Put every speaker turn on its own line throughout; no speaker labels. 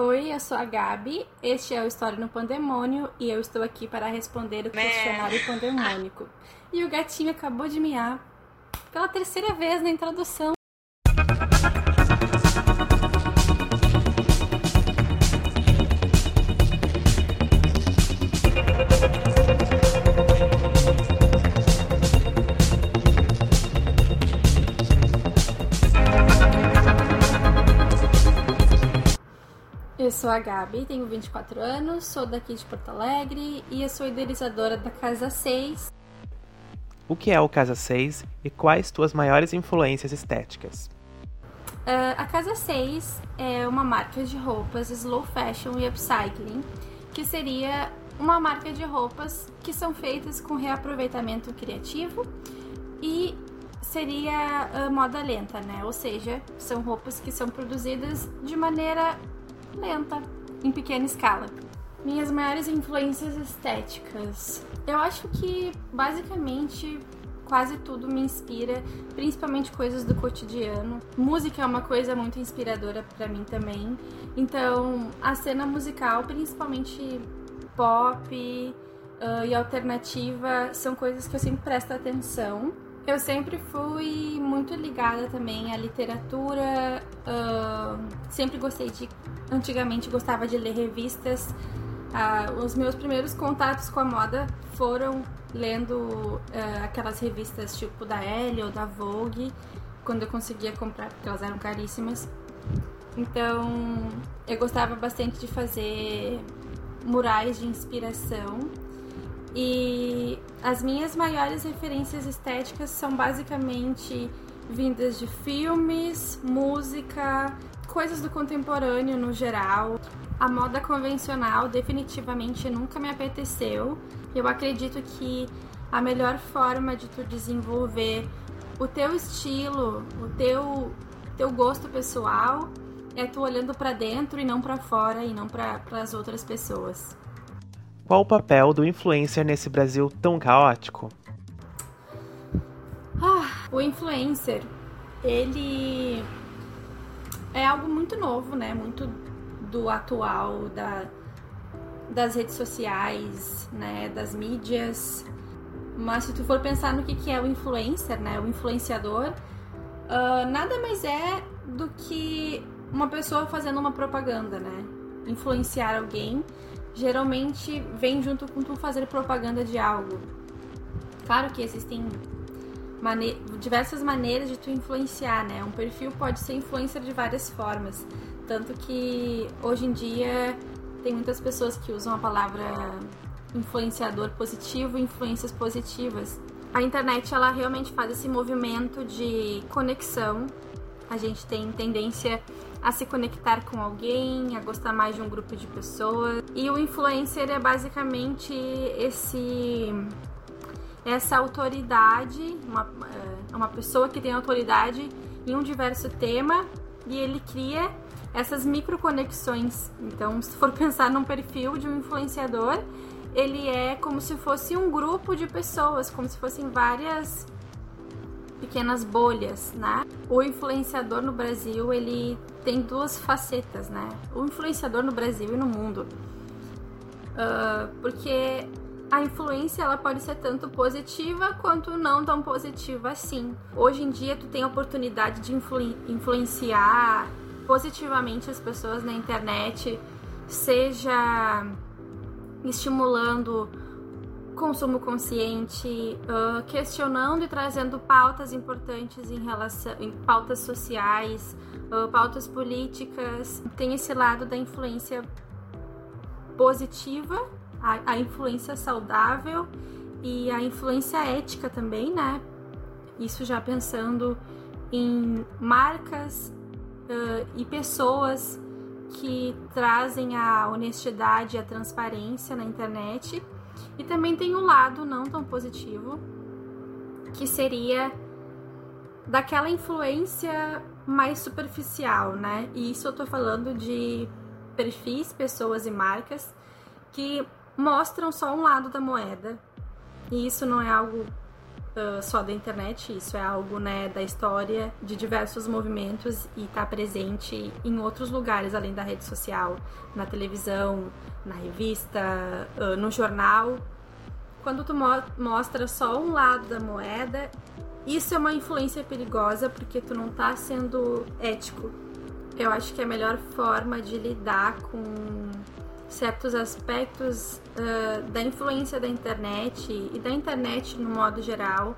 Oi, eu sou a Gabi, este é o História no Pandemônio e eu estou aqui para responder o questionário pandemônico. E o gatinho acabou de miar pela terceira vez na introdução. Sou a Gabi, tenho 24 anos, sou daqui de Porto Alegre e eu sou idealizadora da Casa 6.
O que é o Casa 6 e quais tuas maiores influências estéticas?
Uh, a Casa 6 é uma marca de roupas slow fashion e upcycling, que seria uma marca de roupas que são feitas com reaproveitamento criativo e seria uh, moda lenta, né? Ou seja, são roupas que são produzidas de maneira lenta, em pequena escala. Minhas maiores influências estéticas. Eu acho que basicamente quase tudo me inspira, principalmente coisas do cotidiano. Música é uma coisa muito inspiradora para mim também. Então, a cena musical, principalmente pop uh, e alternativa, são coisas que eu sempre presto atenção. Eu sempre fui muito ligada também à literatura, uh, sempre gostei de. Antigamente gostava de ler revistas. Uh, os meus primeiros contatos com a moda foram lendo uh, aquelas revistas tipo da Elle ou da Vogue, quando eu conseguia comprar, porque elas eram caríssimas. Então eu gostava bastante de fazer murais de inspiração. E as minhas maiores referências estéticas são basicamente vindas de filmes, música, coisas do contemporâneo no geral. A moda convencional definitivamente nunca me apeteceu. Eu acredito que a melhor forma de tu desenvolver o teu estilo, o teu teu gosto pessoal é tu olhando para dentro e não para fora e não para as outras pessoas.
Qual o papel do influencer nesse Brasil tão caótico?
Ah, o influencer, ele é algo muito novo, né? Muito do atual, da, das redes sociais, né? Das mídias. Mas se tu for pensar no que, que é o influencer, né? O influenciador, uh, nada mais é do que uma pessoa fazendo uma propaganda, né? Influenciar alguém geralmente vem junto com tu fazer propaganda de algo. Claro que existem mane diversas maneiras de tu influenciar, né? Um perfil pode ser influencer de várias formas. Tanto que hoje em dia tem muitas pessoas que usam a palavra influenciador positivo influências positivas. A internet ela realmente faz esse movimento de conexão. A gente tem tendência a se conectar com alguém, a gostar mais de um grupo de pessoas. E o influencer é basicamente esse essa autoridade, uma, é, uma pessoa que tem autoridade em um diverso tema e ele cria essas microconexões. Então, se for pensar num perfil de um influenciador, ele é como se fosse um grupo de pessoas, como se fossem várias pequenas bolhas, né? O influenciador no Brasil, ele tem duas facetas, né? O influenciador no Brasil e no mundo. Uh, porque a influência ela pode ser tanto positiva quanto não tão positiva assim. Hoje em dia tu tem a oportunidade de influ influenciar positivamente as pessoas na internet, seja estimulando consumo consciente, uh, questionando e trazendo pautas importantes em relação em pautas sociais, uh, pautas políticas. Tem esse lado da influência positiva, a, a influência saudável e a influência ética também, né? Isso já pensando em marcas uh, e pessoas que trazem a honestidade e a transparência na internet e também tem um lado não tão positivo, que seria daquela influência mais superficial, né? E isso eu tô falando de perfis, pessoas e marcas que mostram só um lado da moeda. E isso não é algo só da internet, isso é algo né, da história de diversos movimentos e está presente em outros lugares além da rede social, na televisão, na revista, uh, no jornal. Quando tu mo mostra só um lado da moeda, isso é uma influência perigosa porque tu não está sendo ético. Eu acho que a melhor forma de lidar com certos aspectos uh, da influência da internet e da internet no modo geral.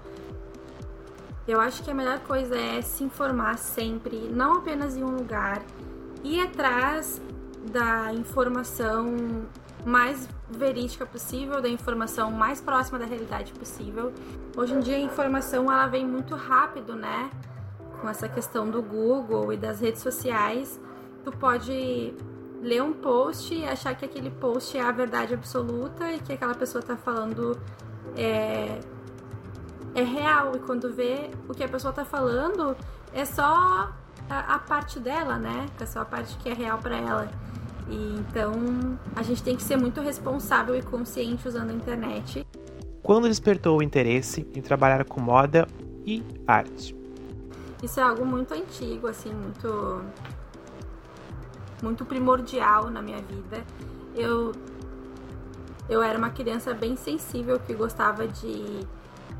Eu acho que a melhor coisa é se informar sempre, não apenas em um lugar, ir atrás da informação mais verídica possível, da informação mais próxima da realidade possível. Hoje em dia a informação ela vem muito rápido, né? Com essa questão do Google e das redes sociais, tu pode ler um post e achar que aquele post é a verdade absoluta e que aquela pessoa está falando é, é real. E quando vê o que a pessoa está falando, é só a, a, parte dela, né? É só a parte que é real para ela. E então a gente tem que ser muito responsável e consciente usando a internet.
Quando despertou o interesse em trabalhar com moda e arte?
Isso é algo muito antigo, assim, muito muito primordial na minha vida. Eu eu era uma criança bem sensível que gostava de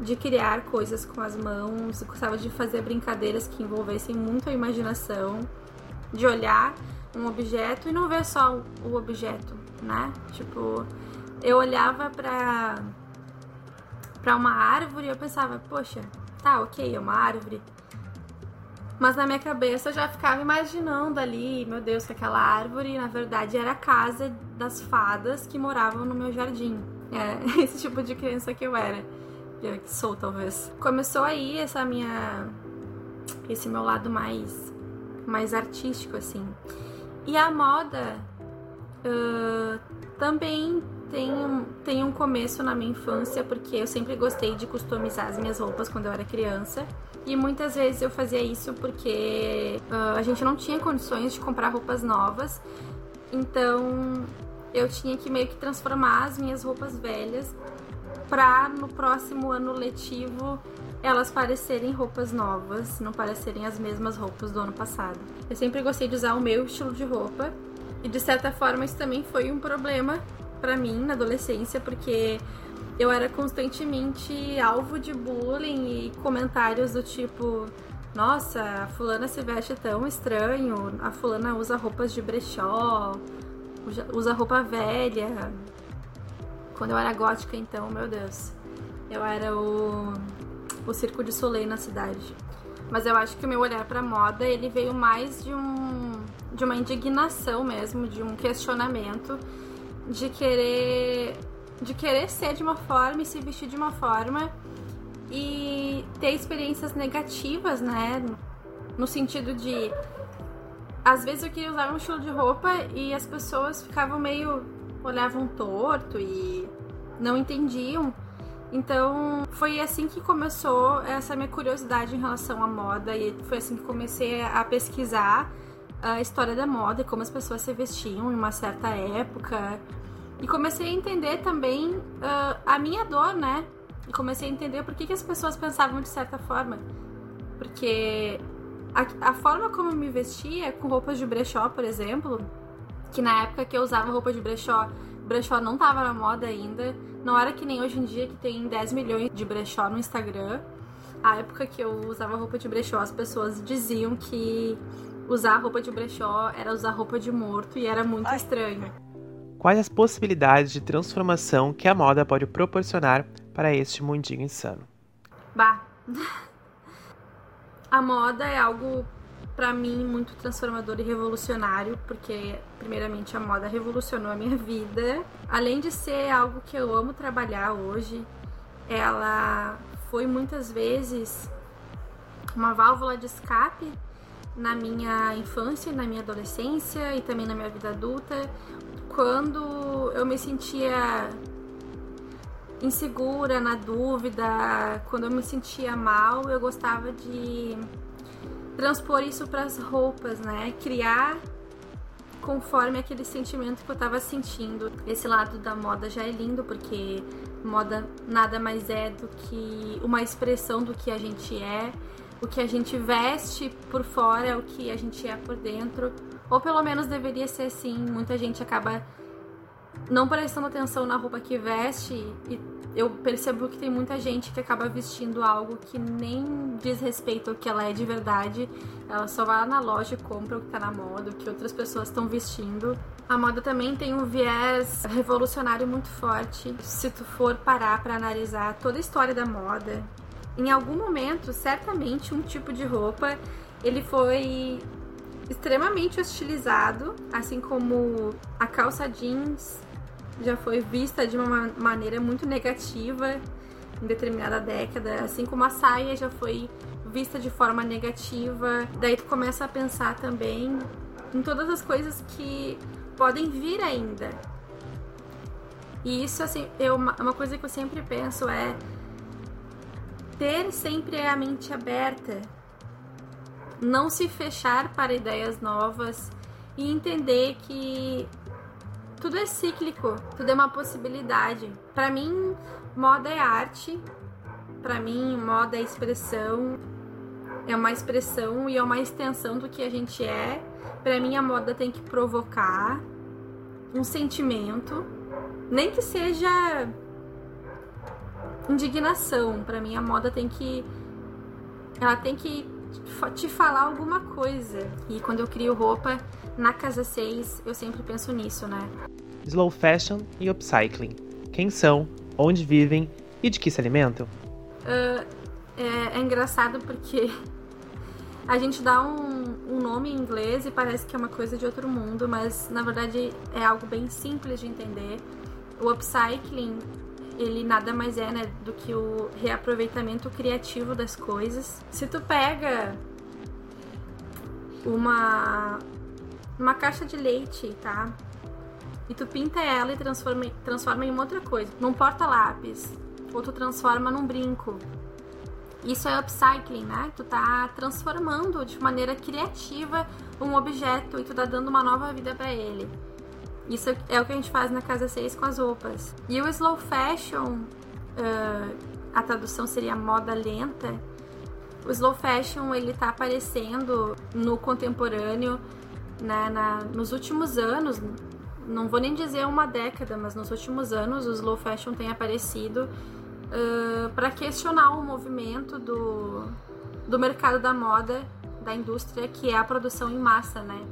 de criar coisas com as mãos, gostava de fazer brincadeiras que envolvessem muito a imaginação, de olhar um objeto e não ver só o objeto, né? Tipo, eu olhava para para uma árvore e eu pensava, poxa, tá, ok, é uma árvore, mas na minha cabeça eu já ficava imaginando ali, meu Deus, que aquela árvore na verdade era a casa das fadas que moravam no meu jardim. É esse tipo de criança que eu era. Que sou, talvez. Começou aí essa minha. Esse meu lado mais. mais artístico, assim. E a moda uh, também tem tem um começo na minha infância, porque eu sempre gostei de customizar as minhas roupas quando eu era criança. E muitas vezes eu fazia isso porque uh, a gente não tinha condições de comprar roupas novas. Então eu tinha que meio que transformar as minhas roupas velhas para no próximo ano letivo elas parecerem roupas novas, não parecerem as mesmas roupas do ano passado. Eu sempre gostei de usar o meu estilo de roupa e de certa forma isso também foi um problema para mim na adolescência, porque eu era constantemente alvo de bullying e comentários do tipo: Nossa, a fulana se veste tão estranho, a fulana usa roupas de brechó, usa roupa velha. Quando eu era gótica, então, meu Deus, eu era o, o circo de Soleil na cidade. Mas eu acho que o meu olhar para moda ele veio mais de um de uma indignação mesmo, de um questionamento de querer de querer ser de uma forma e se vestir de uma forma e ter experiências negativas, né? No sentido de às vezes eu queria usar um estilo de roupa e as pessoas ficavam meio olhavam torto e não entendiam. Então, foi assim que começou essa minha curiosidade em relação à moda e foi assim que comecei a pesquisar a história da moda e como as pessoas se vestiam em uma certa época, e comecei a entender também uh, a minha dor, né? E comecei a entender por que, que as pessoas pensavam de certa forma. Porque a, a forma como eu me vestia, com roupas de brechó, por exemplo, que na época que eu usava roupa de brechó, brechó não tava na moda ainda. Não era que nem hoje em dia que tem 10 milhões de brechó no Instagram. A época que eu usava roupa de brechó, as pessoas diziam que usar roupa de brechó era usar roupa de morto e era muito Ai. estranho.
Quais as possibilidades de transformação que a moda pode proporcionar para este mundinho insano?
Bah. A moda é algo para mim muito transformador e revolucionário, porque primeiramente a moda revolucionou a minha vida. Além de ser algo que eu amo trabalhar hoje, ela foi muitas vezes uma válvula de escape na minha infância, na minha adolescência e também na minha vida adulta, quando eu me sentia insegura, na dúvida, quando eu me sentia mal, eu gostava de transpor isso para as roupas, né? Criar conforme aquele sentimento que eu estava sentindo. Esse lado da moda já é lindo porque Moda nada mais é do que uma expressão do que a gente é, o que a gente veste por fora é o que a gente é por dentro, ou pelo menos deveria ser assim. Muita gente acaba não prestando atenção na roupa que veste e eu percebo que tem muita gente que acaba vestindo algo que nem diz respeito ao que ela é de verdade. Ela só vai lá na loja e compra o que tá na moda, o que outras pessoas estão vestindo. A moda também tem um viés revolucionário muito forte. Se tu for parar para analisar toda a história da moda, em algum momento, certamente um tipo de roupa ele foi extremamente hostilizado, assim como a calça jeans já foi vista de uma maneira muito negativa em determinada década, assim como a saia já foi vista de forma negativa. Daí tu começa a pensar também em todas as coisas que podem vir ainda. E isso assim, eu, uma coisa que eu sempre penso é ter sempre a mente aberta, não se fechar para ideias novas e entender que tudo é cíclico, tudo é uma possibilidade. Para mim, moda é arte. Para mim, moda é expressão. É uma expressão e é uma extensão do que a gente é. Para mim, a moda tem que provocar um sentimento, nem que seja indignação. Para mim, a moda tem que ela tem que te falar alguma coisa. E quando eu crio roupa na casa 6, eu sempre penso nisso, né?
Slow fashion e upcycling. Quem são, onde vivem e de que se alimentam?
Uh, é, é, engraçado porque a gente dá um, um nome em inglês e parece que é uma coisa de outro mundo, mas na verdade é algo bem simples de entender. O upcycling ele nada mais é né, do que o reaproveitamento criativo das coisas. Se tu pega uma uma caixa de leite, tá? E tu pinta ela e transforma, transforma em outra coisa, num porta-lápis, ou tu transforma num brinco. Isso é upcycling, né? Tu tá transformando de maneira criativa um objeto e tu tá dando uma nova vida para ele. Isso é o que a gente faz na Casa 6 com as roupas. E o slow fashion, uh, a tradução seria moda lenta. O slow fashion ele tá aparecendo no contemporâneo, né, na, nos últimos anos, não vou nem dizer uma década, mas nos últimos anos o slow fashion tem aparecido uh, para questionar o movimento do, do mercado da moda, da indústria, que é a produção em massa, né?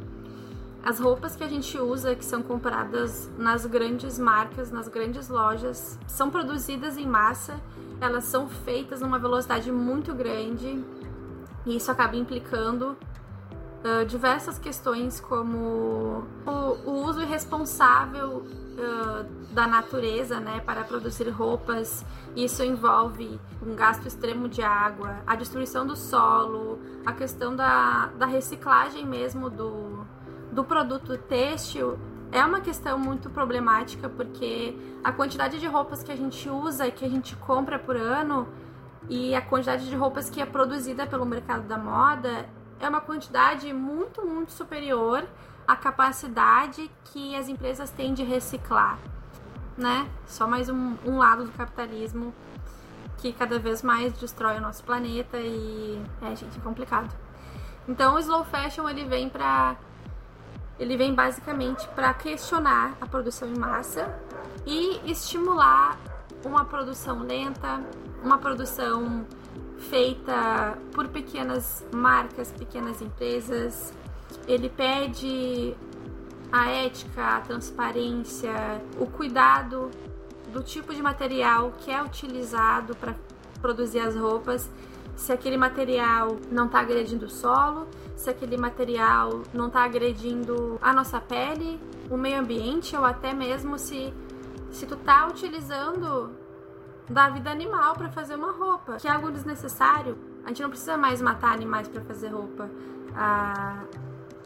As roupas que a gente usa, que são compradas nas grandes marcas, nas grandes lojas, são produzidas em massa, elas são feitas numa velocidade muito grande e isso acaba implicando uh, diversas questões como o, o uso irresponsável uh, da natureza né, para produzir roupas. Isso envolve um gasto extremo de água, a destruição do solo, a questão da, da reciclagem mesmo do, do produto têxtil é uma questão muito problemática porque a quantidade de roupas que a gente usa e que a gente compra por ano e a quantidade de roupas que é produzida pelo mercado da moda é uma quantidade muito, muito superior à capacidade que as empresas têm de reciclar, né? Só mais um, um lado do capitalismo que cada vez mais destrói o nosso planeta e é, gente, é complicado. Então, o slow fashion ele vem para ele vem basicamente para questionar a produção em massa e estimular uma produção lenta, uma produção feita por pequenas marcas, pequenas empresas. Ele pede a ética, a transparência, o cuidado do tipo de material que é utilizado para produzir as roupas, se aquele material não está agredindo o solo, se aquele material não está agredindo a nossa pele, o meio ambiente ou até mesmo se se tu tá utilizando da vida animal para fazer uma roupa, que é algo desnecessário. A gente não precisa mais matar animais para fazer roupa. Há,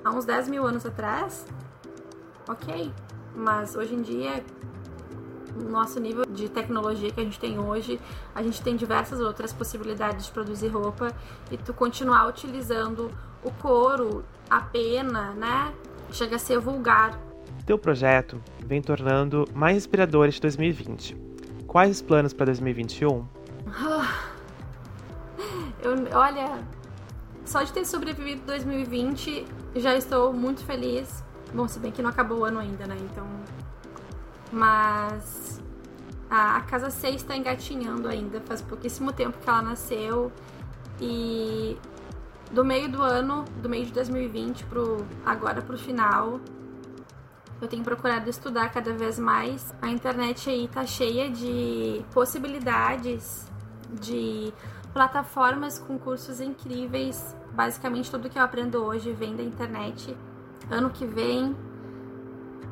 há uns 10 mil anos atrás, ok, mas hoje em dia no nosso nível de tecnologia que a gente tem hoje, a gente tem diversas outras possibilidades de produzir roupa e tu continuar utilizando o couro, a pena, né? Chega a ser vulgar.
Teu projeto vem tornando mais inspirador este 2020. quais os planos para 2021?
Eu, olha, só de ter sobrevivido 2020, já estou muito feliz. Bom, se bem que não acabou o ano ainda, né? Então. Mas. A, a casa 6 está engatinhando ainda, faz pouquíssimo tempo que ela nasceu. E do meio do ano, do meio de 2020 pro agora pro final, eu tenho procurado estudar cada vez mais. A internet aí tá cheia de possibilidades, de plataformas com cursos incríveis. Basicamente tudo que eu aprendo hoje vem da internet. Ano que vem,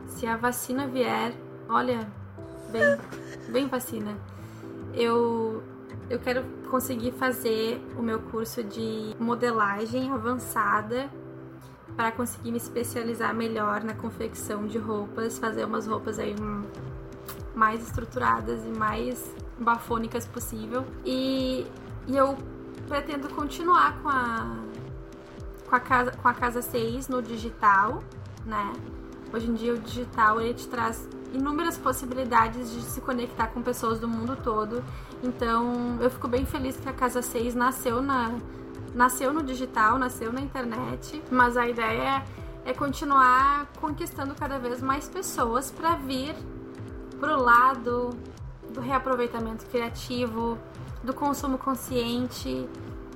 se a vacina vier, olha, bem, bem vacina. Eu eu quero conseguir fazer o meu curso de modelagem avançada para conseguir me especializar melhor na confecção de roupas, fazer umas roupas aí mais estruturadas e mais bafônicas possível. E, e eu pretendo continuar com a com a casa com a casa 6 no digital, né? Hoje em dia o digital ele te traz inúmeras possibilidades de se conectar com pessoas do mundo todo. Então, eu fico bem feliz que a Casa 6 nasceu na nasceu no digital, nasceu na internet, mas a ideia é, é continuar conquistando cada vez mais pessoas para vir pro lado do reaproveitamento criativo, do consumo consciente,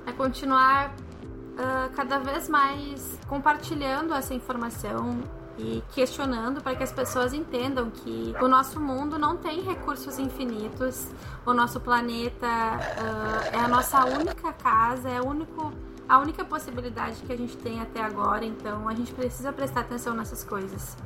é continuar uh, cada vez mais compartilhando essa informação e questionando para que as pessoas entendam que o nosso mundo não tem recursos infinitos, o nosso planeta uh, é a nossa única casa, é o único, a única possibilidade que a gente tem até agora, então a gente precisa prestar atenção nessas coisas.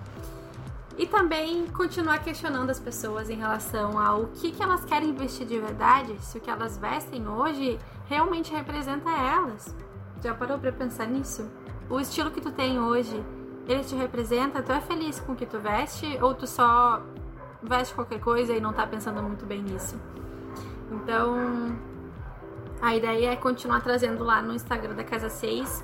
E também continuar questionando as pessoas em relação ao que, que elas querem vestir de verdade, se o que elas vestem hoje realmente representa elas. Já parou para pensar nisso? O estilo que tu tem hoje ele te representa, tu é feliz com o que tu veste ou tu só veste qualquer coisa e não tá pensando muito bem nisso? Então, a ideia é continuar trazendo lá no Instagram da Casa 6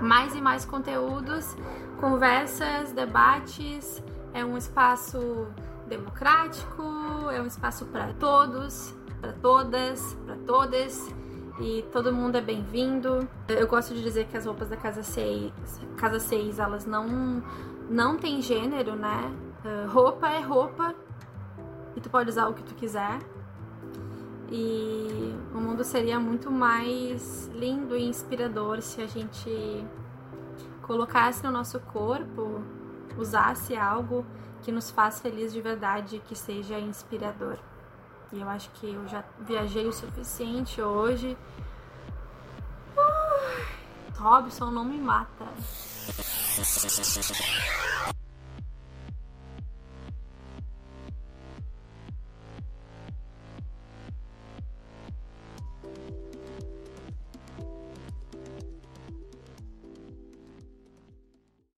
mais e mais conteúdos, conversas, debates. É um espaço democrático, é um espaço para todos, para todas, para todas e todo mundo é bem-vindo. Eu gosto de dizer que as roupas da Casa 6, Casa 6 elas não, não tem gênero, né? Uh, roupa é roupa e tu pode usar o que tu quiser. E o mundo seria muito mais lindo e inspirador se a gente colocasse no nosso corpo, usasse algo que nos faz feliz de verdade, que seja inspirador. E eu acho que eu já viajei o suficiente hoje. Uh, Robson não me mata.